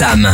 Sam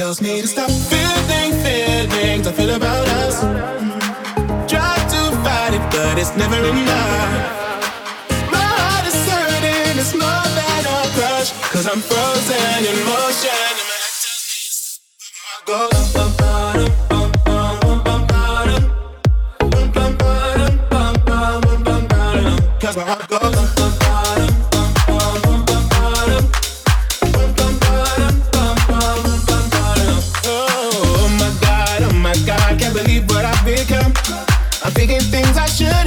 tells me to stop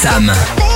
Sam.